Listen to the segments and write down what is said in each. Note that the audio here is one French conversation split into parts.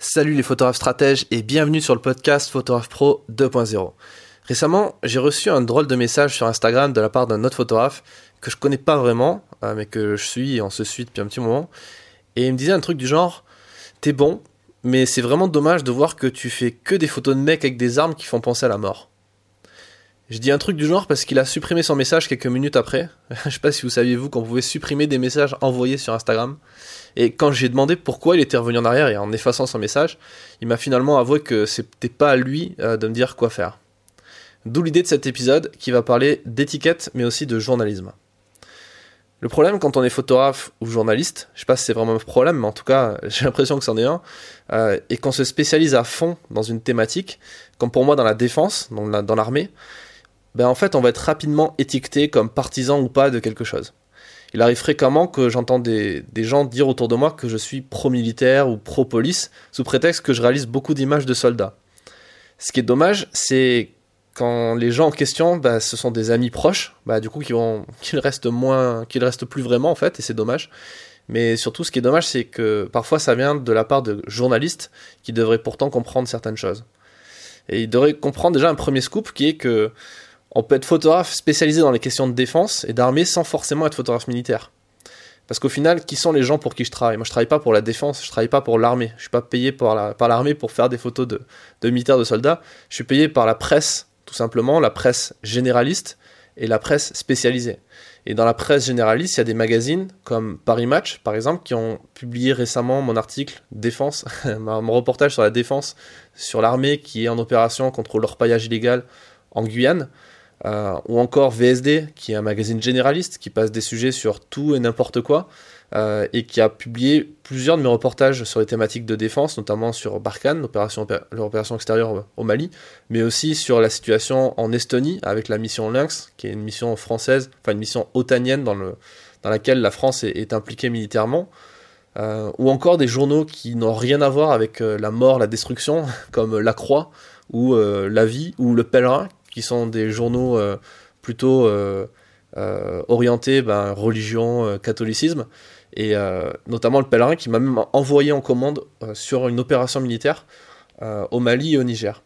Salut les photographes stratèges et bienvenue sur le podcast Photographe Pro 2.0. Récemment, j'ai reçu un drôle de message sur Instagram de la part d'un autre photographe que je connais pas vraiment, euh, mais que je suis et on se suit depuis un petit moment. Et il me disait un truc du genre T'es bon, mais c'est vraiment dommage de voir que tu fais que des photos de mecs avec des armes qui font penser à la mort. Je dis un truc du genre parce qu'il a supprimé son message quelques minutes après. je sais pas si vous saviez vous qu'on pouvait supprimer des messages envoyés sur Instagram. Et quand j'ai demandé pourquoi il était revenu en arrière et en effaçant son message, il m'a finalement avoué que c'était pas à lui euh, de me dire quoi faire. D'où l'idée de cet épisode qui va parler d'étiquette mais aussi de journalisme. Le problème quand on est photographe ou journaliste, je sais pas si c'est vraiment un problème, mais en tout cas j'ai l'impression que c'en est un, euh, et qu'on se spécialise à fond dans une thématique, comme pour moi dans la défense, dans l'armée, ben en fait on va être rapidement étiqueté comme partisan ou pas de quelque chose il arrive fréquemment que j'entends des, gens dire autour de moi que je suis pro-militaire ou pro-police, sous prétexte que je réalise beaucoup d'images de soldats. Ce qui est dommage, c'est quand les gens en question, bah, ce sont des amis proches, bah, du coup, qu'ils restent moins, qu'ils restent plus vraiment en fait, et c'est dommage. Mais surtout, ce qui est dommage, c'est que parfois ça vient de la part de journalistes qui devraient pourtant comprendre certaines choses. Et ils devraient comprendre déjà un premier scoop qui est que on peut être photographe spécialisé dans les questions de défense et d'armée sans forcément être photographe militaire. Parce qu'au final, qui sont les gens pour qui je travaille? Moi, je travaille pas pour la défense, je travaille pas pour l'armée. Je suis pas payé par, l'armée pour faire des photos de, de militaires, de soldats. Je suis payé par la presse, tout simplement, la presse généraliste et la presse spécialisée. Et dans la presse généraliste, il y a des magazines comme Paris Match, par exemple, qui ont publié récemment mon article Défense, mon reportage sur la défense, sur l'armée qui est en opération contre l'orpaillage illégal en Guyane. Euh, ou encore VSD, qui est un magazine généraliste qui passe des sujets sur tout et n'importe quoi, euh, et qui a publié plusieurs de mes reportages sur les thématiques de défense, notamment sur Barkhane, l'opération extérieure au Mali, mais aussi sur la situation en Estonie avec la mission Lynx, qui est une mission française, enfin une mission otanienne dans, le, dans laquelle la France est, impliquée militairement. Euh, ou encore des journaux qui n'ont rien à voir avec la mort, la destruction, comme La Croix, ou La Vie, ou Le Pèlerin, qui sont des journaux euh, plutôt euh, euh, orientés ben, religion, catholicisme, et notamment le pèlerin qui m'a même envoyé en commande sur une opération militaire au Mali et au Niger.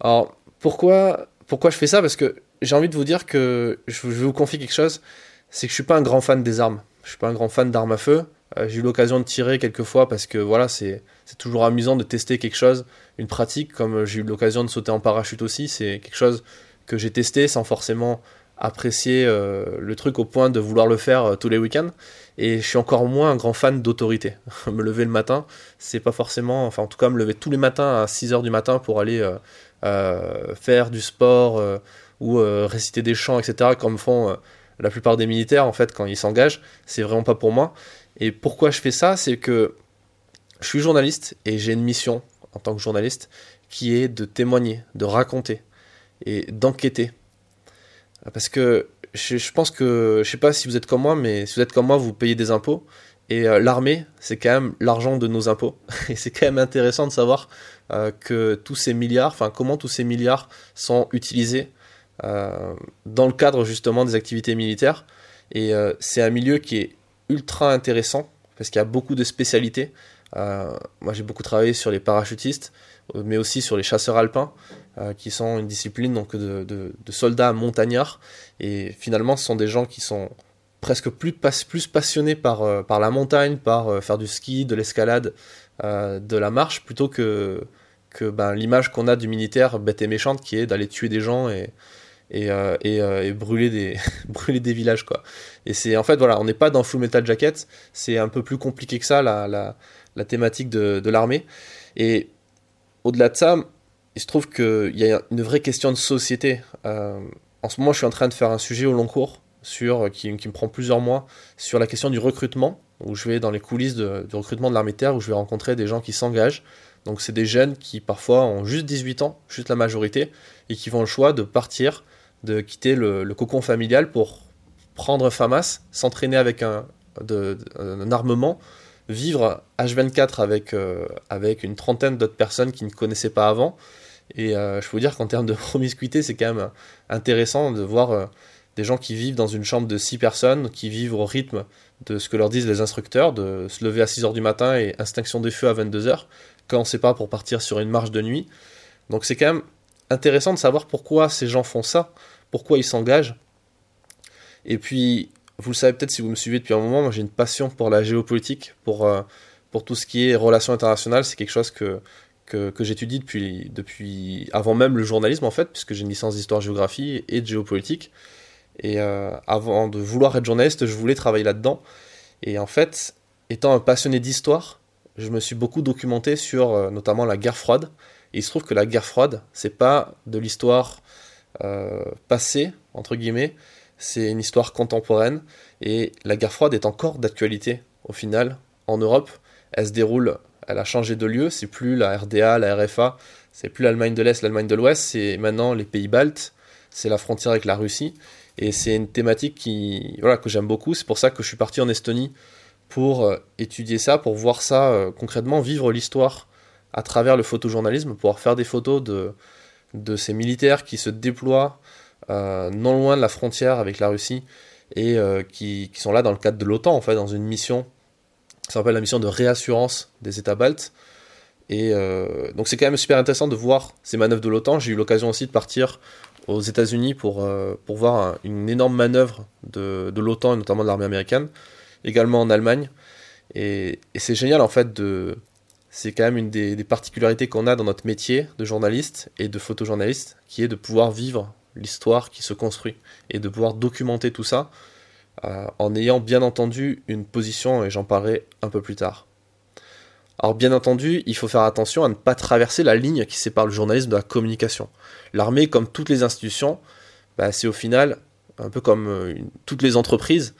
Alors pourquoi, pourquoi je fais ça? Parce que j'ai envie de vous dire que je vais vous confier quelque chose, c'est que je suis pas un grand fan des armes. Je suis pas un grand fan d'armes à feu. J'ai eu l'occasion de tirer quelques fois parce que voilà, c'est toujours amusant de tester quelque chose une pratique, comme j'ai eu l'occasion de sauter en parachute aussi, c'est quelque chose que j'ai testé sans forcément apprécier euh, le truc au point de vouloir le faire euh, tous les week-ends. Et je suis encore moins un grand fan d'autorité. me lever le matin, c'est pas forcément, enfin en tout cas me lever tous les matins à 6h du matin pour aller euh, faire du sport ou réciter des chants, etc., comme font la plupart des militaires en fait quand ils s'engagent, c'est vraiment pas pour moi. Et pourquoi je fais ça C'est que je suis journaliste et j'ai une mission en tant que journaliste, qui est de témoigner, de raconter et d'enquêter. Parce que je, pense que, je sais pas si vous êtes comme moi, mais si vous êtes comme moi, vous payez des impôts. Et euh, l'armée, c'est quand même l'argent de nos impôts. Et c'est quand même intéressant de savoir euh, que tous ces milliards, enfin comment tous ces milliards sont utilisés euh, dans le cadre justement des activités militaires. Et c'est un milieu qui est ultra intéressant parce qu'il y a beaucoup de spécialités. Euh, moi, j'ai beaucoup travaillé sur les parachutistes, euh, mais aussi sur les chasseurs alpins, euh, qui sont une discipline donc de, de, soldats montagnards. Et finalement, ce sont des gens qui sont presque plus, plus passionnés par, par la montagne, par faire du ski, de l'escalade, de la marche, plutôt que, que ben, l'image qu'on a du militaire bête et méchante, qui est d'aller tuer des gens et, et, et, brûler, des, brûler des villages. Quoi. Et c'est en fait, voilà, on n'est pas dans Full Metal Jacket, c'est un peu plus compliqué que ça, la, la, la thématique de, l'armée. Et au-delà de ça, il se trouve qu'il y a une vraie question de société. Euh, en ce moment, je suis en train de faire un sujet au long cours sur, qui, me prend plusieurs mois sur la question du recrutement, où je vais dans les coulisses de, du recrutement de l'armée de terre, où je vais rencontrer des gens qui s'engagent. Donc c'est des jeunes qui parfois ont juste 18 ans, juste la majorité, et qui font le choix de partir, de quitter le, cocon familial pour prendre FAMAS, s'entraîner avec un, armement vivre H24 avec, euh, avec une trentaine d'autres personnes qui ne connaissaient pas avant. Et euh, je peux vous dire qu'en termes de promiscuité, c'est quand même intéressant de voir euh, des gens qui vivent dans une chambre de 6 personnes, qui vivent au rythme de ce que leur disent les instructeurs, de se lever à 6h du matin et extinction des feux à 22h, quand on ne sait pas pour partir sur une marche de nuit. Donc c'est quand même intéressant de savoir pourquoi ces gens font ça, pourquoi ils s'engagent. Et puis, vous le savez peut-être si vous me suivez depuis un moment, moi j'ai une passion pour la géopolitique, pour, euh, pour tout ce qui est relations internationales. C'est quelque chose que, que, j'étudie depuis, depuis avant même le journalisme en fait, puisque j'ai une licence d'histoire-géographie et de géopolitique. Et euh, avant de vouloir être journaliste, je voulais travailler là-dedans. Et en fait, étant un passionné d'histoire, je me suis beaucoup documenté sur euh, notamment la guerre froide. Il se trouve que la guerre froide, c'est pas de l'histoire euh, passée, entre guillemets, c'est une histoire contemporaine. Et la guerre froide est encore d'actualité, au final, en Europe. Elle se déroule, elle a changé de lieu, c'est plus la RDA, la RFA, c'est plus l'Allemagne de l'Est, l'Allemagne de l'Ouest, c'est maintenant les pays baltes, c'est la frontière avec la Russie. Et c'est une thématique qui, voilà, que j'aime beaucoup. C'est pour ça que je suis parti en Estonie pour euh, étudier ça, pour voir ça euh, concrètement, vivre l'histoire à travers le photojournalisme, pouvoir faire des photos de, de ces militaires qui se déploient euh, non loin de la frontière avec la Russie et qui, qui, sont là dans le cadre de l'OTAN, en fait, dans une mission, ça s'appelle la mission de réassurance des États baltes. Et donc c'est quand même super intéressant de voir ces manœuvres de l'OTAN. J'ai eu l'occasion aussi de partir aux États-Unis pour, pour voir une énorme manœuvre de, de l'OTAN et notamment de l'armée américaine, également en Allemagne. Et, c'est génial en fait. C'est quand même une des, des particularités qu'on a dans notre métier de journaliste et de photojournaliste, qui est de pouvoir vivre l'histoire qui se construit et de pouvoir documenter tout ça euh, en ayant bien entendu une position, et j'en parlerai un peu plus tard. Alors bien entendu, il faut faire attention à ne pas traverser la ligne qui sépare le journalisme de la communication. L'armée, comme toutes les institutions, bah, c'est au final un peu comme euh, toutes les entreprises.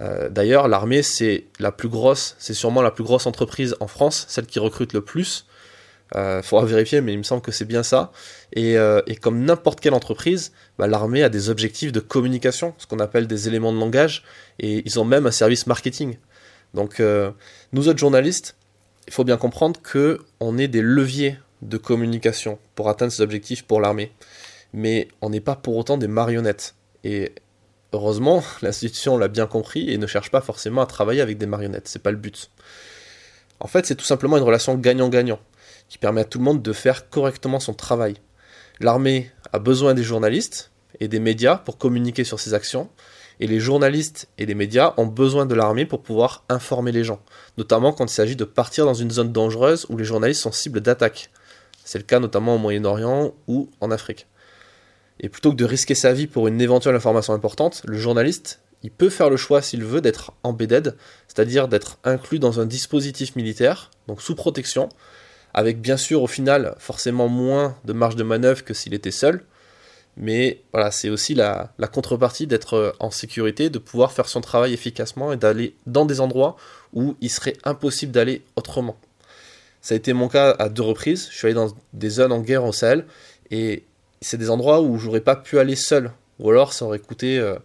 Euh, d'ailleurs, l'armée, c'est la plus grosse, c'est sûrement la plus grosse entreprise en France, celle qui recrute le plus. Il euh, faudra vérifier, mais il me semble que c'est bien ça. Et, comme n'importe quelle entreprise, bah, l'armée a des objectifs de communication, ce qu'on appelle des éléments de langage, et ils ont même un service marketing. Donc, nous autres journalistes, il faut bien comprendre que on est des leviers de communication pour atteindre ces objectifs pour l'armée. Mais on n'est pas pour autant des marionnettes. Et heureusement, l'institution l'a bien compris et ne cherche pas forcément à travailler avec des marionnettes. C'est pas le but. En fait, c'est tout simplement une relation gagnant-gagnant qui permet à tout le monde de faire correctement son travail. L'armée a besoin des journalistes et des médias pour communiquer sur ses actions, et les journalistes et les médias ont besoin de l'armée pour pouvoir informer les gens, notamment quand il s'agit de partir dans une zone dangereuse où les journalistes sont cibles d'attaques. C'est le cas notamment au Moyen-Orient ou en Afrique. Et plutôt que de risquer sa vie pour une éventuelle information importante, le journaliste, il peut faire le choix s'il veut d'être embedded, c'est-à-dire d'être inclus dans un dispositif militaire, donc sous protection, avec bien sûr au final forcément moins de marge de manœuvre que s'il était seul, mais voilà, c'est aussi la, contrepartie d'être euh, en sécurité, de pouvoir faire son travail efficacement et d'aller dans des endroits où il serait impossible d'aller autrement. Ça a été mon cas à deux reprises. Je suis allé dans des zones en guerre au Sahel et c'est des endroits où j'aurais pas pu aller seul, ou alors ça aurait coûté euh,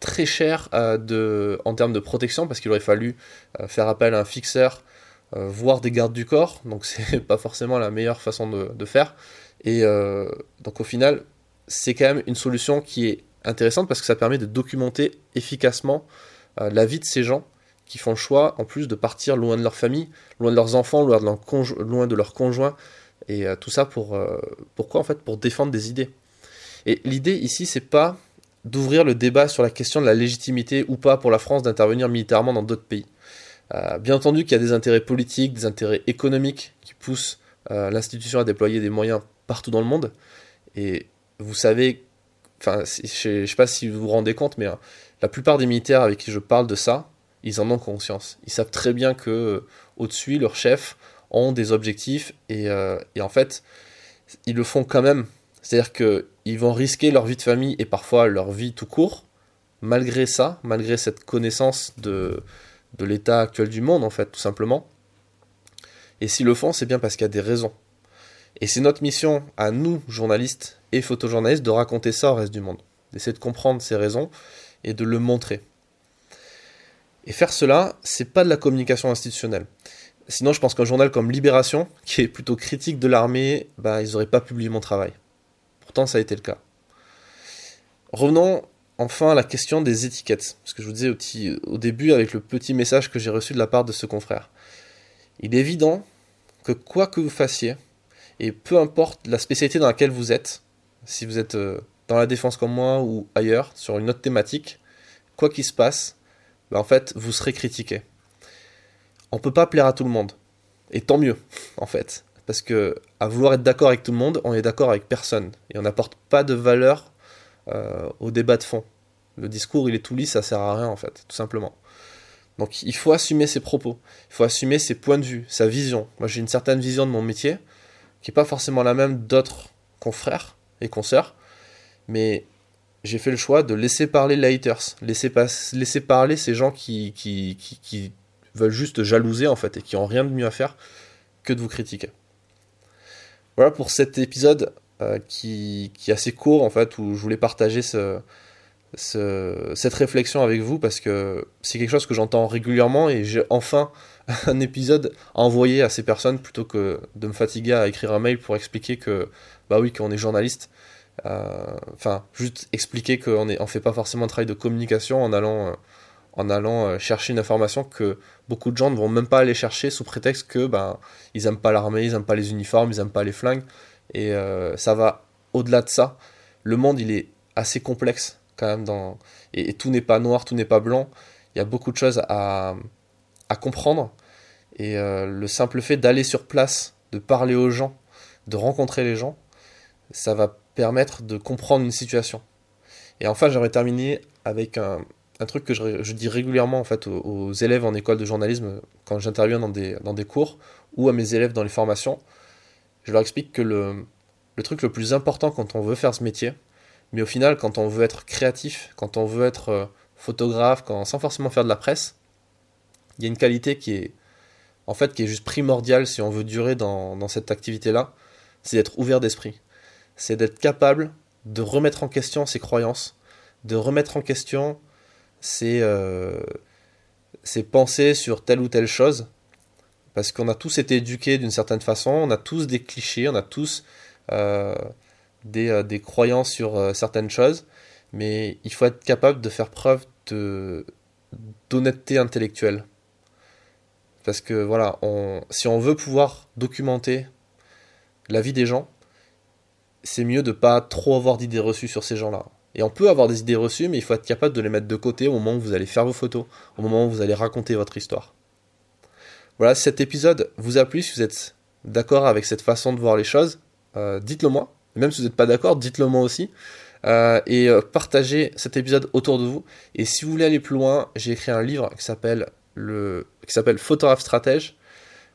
très cher euh, en termes de protection parce qu'il aurait fallu faire appel à un fixeur, voir des gardes du corps, donc c'est pas forcément la meilleure façon de, faire. Et donc au final, c'est quand même une solution qui est intéressante parce que ça permet de documenter efficacement euh, la vie de ces gens qui font le choix, en plus, de partir loin de leur famille, loin de leurs enfants, loin de leurs conjoints, et euh, tout ça pour euh, pourquoi en fait? Pour défendre des idées. Et l'idée ici, c'est pas d'ouvrir le débat sur la question de la légitimité ou pas pour la France d'intervenir militairement dans d'autres pays. bien entendu qu'il y a des intérêts politiques, des intérêts économiques qui poussent l'institution à déployer des moyens partout dans le monde, et vous savez, enfin, je ne sais pas si vous vous rendez compte, mais euh, la plupart des militaires avec qui je parle de ça, ils en ont conscience. Ils savent très bien que euh, au-dessus, leurs chefs ont des objectifs et, euh, et, en fait, ils le font quand même. C'est-à-dire qu'ils vont risquer leur vie de famille et parfois leur vie tout court, malgré ça, malgré cette connaissance de, de l'état actuel du monde, en fait, tout simplement. Et s'ils le font, c'est bien parce qu'il y a des raisons. Et c'est notre mission à nous, journalistes et photojournalistes, de raconter ça au reste du monde, d'essayer de comprendre ces raisons et de le montrer. Et faire cela, c'est pas de la communication institutionnelle. Sinon, je pense qu'un journal comme Libération, qui est plutôt critique de l'armée, bah, ils n'auraient pas publié mon travail. Pourtant, ça a été le cas. Revenons enfin la question des étiquettes. Ce que je vous disais au début avec le petit message que j'ai reçu de la part de ce confrère. Il est évident que quoi que vous fassiez, et peu importe la spécialité dans laquelle vous êtes, si vous êtes euh, dans la défense comme moi ou ailleurs, sur une autre thématique, quoi qu'il se passe, bah, en fait, vous serez critiqué. On peut pas plaire à tout le monde. Et tant mieux, en fait. Parce que à vouloir être d'accord avec tout le monde, on est d'accord avec personne. Et on n'apporte pas de valeur euh, au débat de fond. Le discours, il est tout lisse, ça sert à rien, en fait, tout simplement. Donc il faut assumer ses propos, il faut assumer ses points de vue, sa vision. Moi j'ai une certaine vision de mon métier, qui n'est pas forcément la même d'autres confrères et consoeurs, mais j'ai fait le choix de laisser parler les haters, laisser, parler ces gens qui, veulent juste jalouser en fait et qui ont rien de mieux à faire que de vous critiquer. Voilà pour cet épisode euh, qui, qui, est assez court en fait où je voulais partager ce, cette réflexion avec vous parce que c'est quelque chose que j'entends régulièrement et j'ai enfin un épisode à envoyer à ces personnes plutôt que de me fatiguer à écrire un mail pour expliquer que bah oui qu'on est journaliste euh, enfin juste expliquer qu'on ne on fait pas forcément un travail de communication en allant euh, en allant euh, chercher une information que beaucoup de gens ne vont même pas aller chercher sous prétexte que ben ils aiment pas l'armée ils aiment pas les uniformes ils aiment pas les flingues et ça va au-delà de ça le monde il est assez complexe quand même dans et, tout n'est pas noir, tout n'est pas blanc. Il y a beaucoup de choses à, à comprendre et euh, le simple fait d'aller sur place, de parler aux gens, de rencontrer les gens, ça va permettre de comprendre une situation. Et enfin, j'aimerais terminer avec un, un truc que je, dis régulièrement en fait aux, élèves en école de journalisme quand j'interviens dans des, dans des cours ou à mes élèves dans les formations. Je leur explique que le, le truc le plus important quand on veut faire ce métier, mais au final, quand on veut être créatif, quand on veut être euh, photographe, quand, sans forcément faire de la presse, il y a une qualité qui est, en fait, qui est juste primordiale si on veut durer dans, dans cette activité-là, c'est d'être ouvert d'esprit. C'est d'être capable de remettre en question ses croyances, de remettre en question ses, euh, ses pensées sur telle ou telle chose, parce qu'on a tous été éduqués d'une certaine façon, on a tous des clichés, on a tous euh, euh, des, croyances sur euh, certaines choses, mais il faut être capable de faire preuve d'honnêteté intellectuelle. Parce que voilà, si on veut pouvoir documenter la vie des gens, c'est mieux de pas trop avoir d'idées reçues sur ces gens-là. Et on peut avoir des idées reçues, mais il faut être capable de les mettre de côté au moment où vous allez faire vos photos, au moment où vous allez raconter votre histoire. Voilà, si cet épisode vous a plu, si vous êtes d'accord avec cette façon de voir les choses, euh, dites-le moi. Même si vous n'êtes pas d'accord, dites-le moi aussi. Euh, et euh, partagez cet épisode autour de vous. Et si vous voulez aller plus loin, j'ai écrit un livre qui s'appelle le stratège,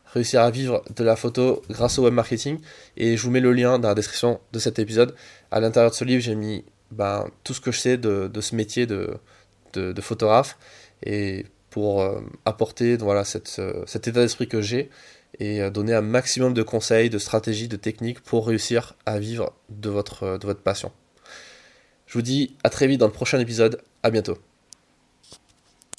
réussir à vivre de la photo grâce au web marketing. Et je vous mets le lien dans la description de cet épisode. À l'intérieur de ce livre, j'ai mis ben, tout ce que je sais de, ce métier de, photographe et pour euh, apporter voilà cette, cet état d'esprit que j'ai et euh, donner un maximum de conseils, de stratégies, de techniques pour réussir à vivre de votre, de votre passion. Je vous dis à très vite dans le prochain épisode. À bientôt.